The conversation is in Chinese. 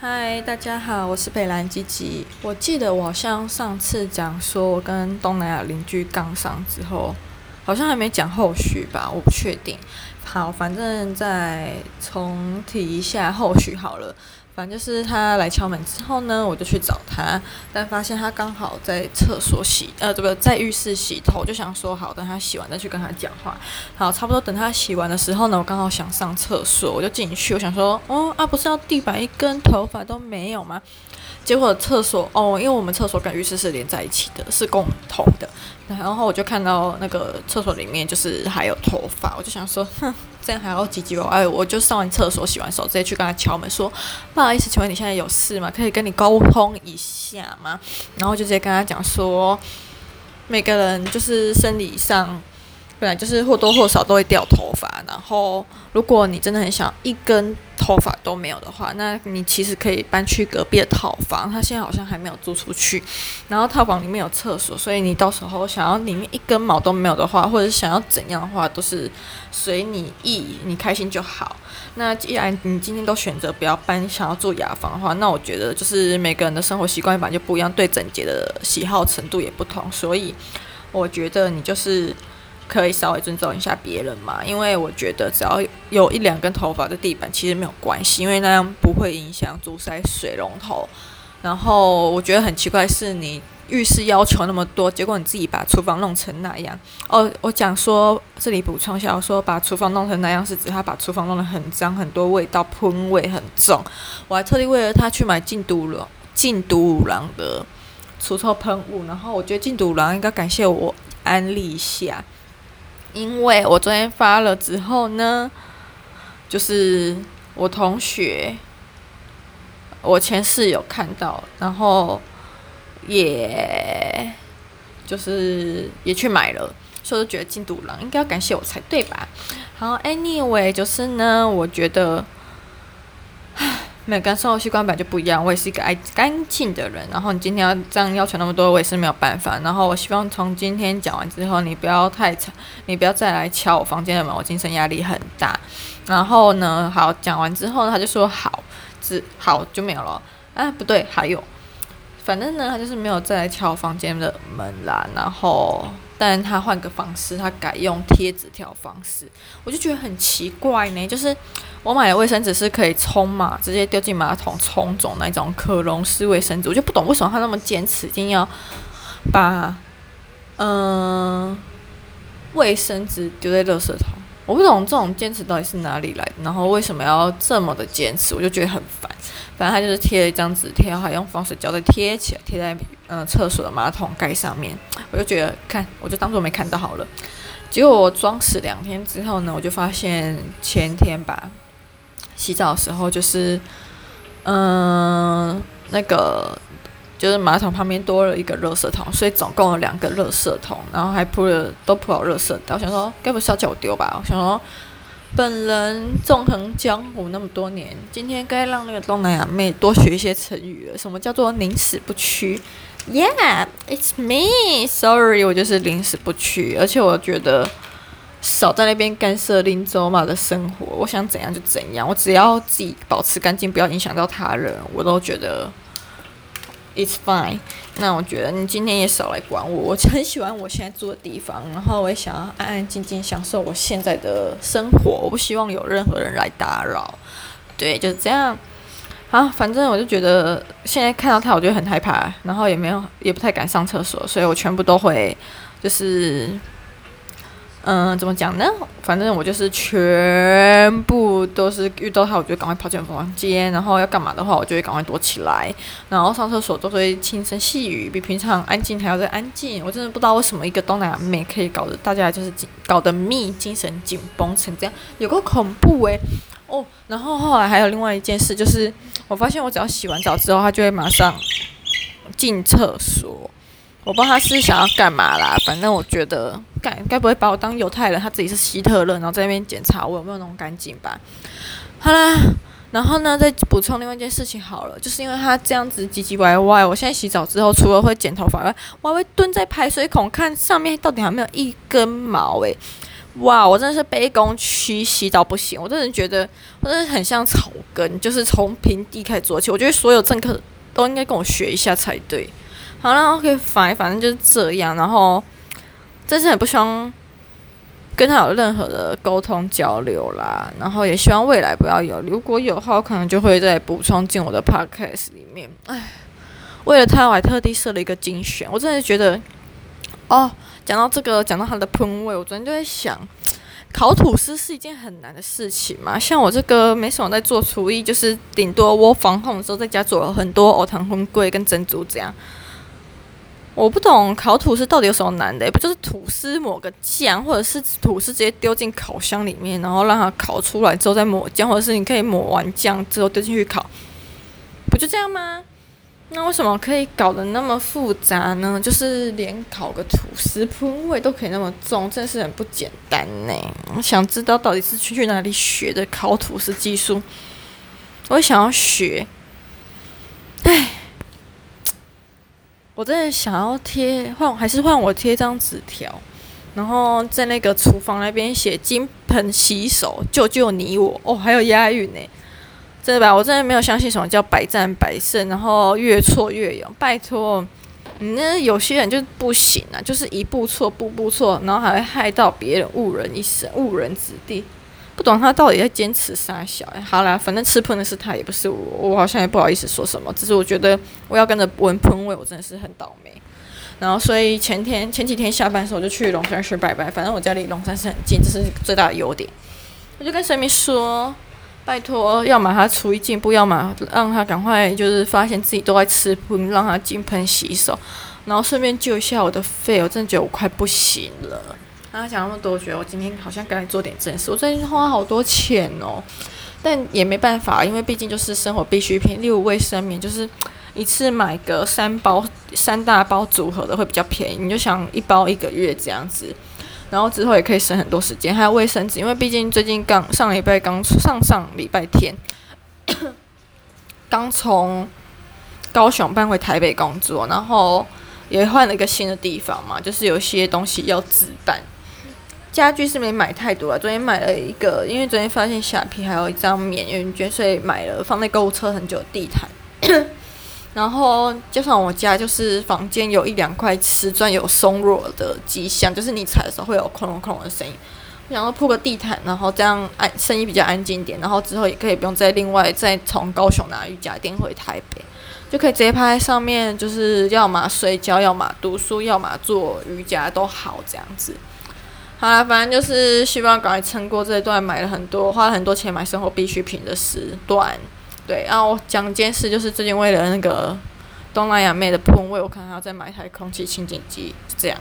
嗨，大家好，我是北兰吉吉。我记得我好像上次讲说，我跟东南亚邻居杠上之后，好像还没讲后续吧，我不确定。好，反正再重提一下后续好了。反正就是他来敲门之后呢，我就去找他，但发现他刚好在厕所洗，呃，对不对？在浴室洗头，就想说好，等他洗完再去跟他讲话。好，差不多等他洗完的时候呢，我刚好想上厕所，我就进去，我想说，哦啊，不是要地板一根头发都没有吗？结果厕所哦，因为我们厕所跟浴室是连在一起的，是共同的。然后我就看到那个厕所里面就是还有头发，我就想说，哼，样还要唧唧歪歪，我就上完厕所洗完手，直接去跟他敲门说，不好意思，请问你现在有事吗？可以跟你沟通一下吗？然后就直接跟他讲说，每个人就是生理上。本来就是或多或少都会掉头发，然后如果你真的很想一根头发都没有的话，那你其实可以搬去隔壁的套房，他现在好像还没有租出去。然后套房里面有厕所，所以你到时候想要里面一根毛都没有的话，或者想要怎样的话，都是随你意，你开心就好。那既然你今天都选择不要搬，想要住雅房的话，那我觉得就是每个人的生活习惯本来就不一样，对整洁的喜好程度也不同，所以我觉得你就是。可以稍微尊重一下别人嘛，因为我觉得只要有一两根头发的地板其实没有关系，因为那样不会影响阻塞水龙头。然后我觉得很奇怪是你浴室要求那么多，结果你自己把厨房弄成那样。哦，我讲说这里补充一下，我说把厨房弄成那样是指他把厨房弄得很脏，很多味道，喷味很重。我还特地为了他去买净土郎净土郎的除臭喷雾，然后我觉得净土郎应该感谢我安利一下。因为我昨天发了之后呢，就是我同学，我前室友看到，然后也就是也去买了，所以就觉得进度狼应该要感谢我才对吧？好，anyway，就是呢，我觉得。每个人生活习惯本来就不一样，我也是一个爱干净的人。然后你今天要这样要求那么多，我也是没有办法。然后我希望从今天讲完之后，你不要太吵，你不要再来敲我房间的门，我精神压力很大。然后呢，好，讲完之后呢，他就说好，只好就没有了。啊，不对，还有，反正呢，他就是没有再来敲我房间的门啦。然后。但他换个方式，他改用贴纸条方式，我就觉得很奇怪呢。就是我买的卫生纸是可以冲嘛，直接丢进马桶冲走那种可溶式卫生纸，我就不懂为什么他那么坚持，一定要把嗯卫生纸丢在垃圾桶。我不懂这种坚持到底是哪里来的，然后为什么要这么的坚持，我就觉得很烦。反正他就是贴了一张纸条，还用防水胶带贴起来，贴在嗯厕所的马桶盖上面。我就觉得看，我就当做没看到好了。结果我装死两天之后呢，我就发现前天吧，洗澡的时候就是嗯那个就是马桶旁边多了一个垃圾桶，所以总共有两个垃圾桶，然后还铺了都铺好垃圾袋。我想说，该不是要叫我丢吧？我想说。本人纵横江湖那么多年，今天该让那个东南亚妹多学一些成语了。什么叫做宁死不屈？Yeah, it's me. Sorry，我就是宁死不屈。而且我觉得少在那边干涉林州嘛的生活，我想怎样就怎样，我只要自己保持干净，不要影响到他人，我都觉得。It's fine。那我觉得你今天也少来管我。我很喜欢我现在住的地方，然后我也想要安安静静享受我现在的生活。我不希望有任何人来打扰。对，就是这样。好，反正我就觉得现在看到他，我就很害怕，然后也没有，也不太敢上厕所，所以我全部都会就是。嗯，怎么讲呢？反正我就是全部都是遇到他，我就赶快跑进房间，然后要干嘛的话，我就会赶快躲起来，然后上厕所都会轻声细语，比平常安静还要再安静。我真的不知道为什么一个东南亚妹可以搞得大家就是，搞得密，精神紧绷成这样，有够恐怖诶、哦，然后后来还有另外一件事，就是我发现我只要洗完澡之后，他就会马上进厕所。我不知道他是想要干嘛啦，反正我觉得，该该不会把我当犹太人，他自己是希特勒，然后在那边检查我有没有弄干净吧？好啦，然后呢，再补充另外一件事情好了，就是因为他这样子唧唧歪歪，我现在洗澡之后，除了会剪头发外，我还会蹲在排水孔看上面到底有没有一根毛诶、哇，我真的是卑躬屈膝到不行。我真的觉得，我真的很像草根，就是从平地开始做起。我觉得所有政客都应该跟我学一下才对。好了，OK，反反正就是这样。然后，真是很不希望跟他有任何的沟通交流啦。然后也希望未来不要有，如果有的话，我可能就会再补充进我的 Podcast 里面。哎，为了他，我还特地设了一个精选。我真的觉得，哦。讲到这个，讲到它的喷味，我昨天就在想，烤吐司是一件很难的事情嘛。像我这个没什么在做厨艺，就是顶多我防控的时候在家做了很多藕糖粉粿跟珍珠这样。我不懂烤吐司到底有什么难的，欸，不就是吐司抹个酱，或者是吐司直接丢进烤箱里面，然后让它烤出来之后再抹酱，或者是你可以抹完酱之后丢进去烤，不就这样吗？那为什么可以搞得那么复杂呢？就是连烤个吐司喷味都可以那么重，真是很不简单呢。我想知道到底是去去哪里学的烤吐司技术，我想要学。唉，我真的想要贴换，还是换我贴张纸条，然后在那个厨房那边写“金盆洗手，救救你我”。哦，还有押韵呢。真的吧？我真的没有相信什么叫百战百胜，然后越挫越勇。拜托，你那有些人就不行啊，就是一步错，步步错，然后还会害到别人，误人一生，误人子弟。不懂他到底在坚持啥小？好啦，反正吃喷的是他，也不是我。我好像也不好意思说什么，只是我觉得我要跟着闻喷味，我真的是很倒霉。然后，所以前天前几天下班的时候我就去龙山寺拜拜，反正我家离龙山寺很近，这是最大的优点。我就跟神明说。拜托，要么他厨艺进步，要么让他赶快就是发现自己都在吃喷，让他金盆洗手，然后顺便救一下我的肺，我真的觉得我快不行了。他讲那么多，我觉得我今天好像该做点正事。我最近花好多钱哦，但也没办法，因为毕竟就是生活必需品，例如卫生棉，就是一次买个三包、三大包组合的会比较便宜。你就想一包一个月这样子。然后之后也可以省很多时间，还有卫生纸，因为毕竟最近刚上礼拜刚上上礼拜天，刚从高雄搬回台北工作，然后也换了一个新的地方嘛，就是有些东西要置办。家具是没买太多啊，昨天买了一个，因为昨天发现虾皮还有一张免运券，所以买了放在购物车很久的地毯。然后加上我家就是房间有一两块瓷砖有松落的迹象，就是你踩的时候会有哐隆哐隆的声音。我想要铺个地毯，然后这样安声音比较安静点，然后之后也可以不用再另外再从高雄拿瑜伽垫回台北，就可以直接趴在上面，就是要么睡觉，要么读书，要么做瑜伽都好这样子。好了，反正就是希望赶快撑过这一段，买了很多花了很多钱买生活必需品的时段。对，然后我讲件事，就是最近为了那个东南亚妹的喷味，我可能还要再买一台空气清净机，这样。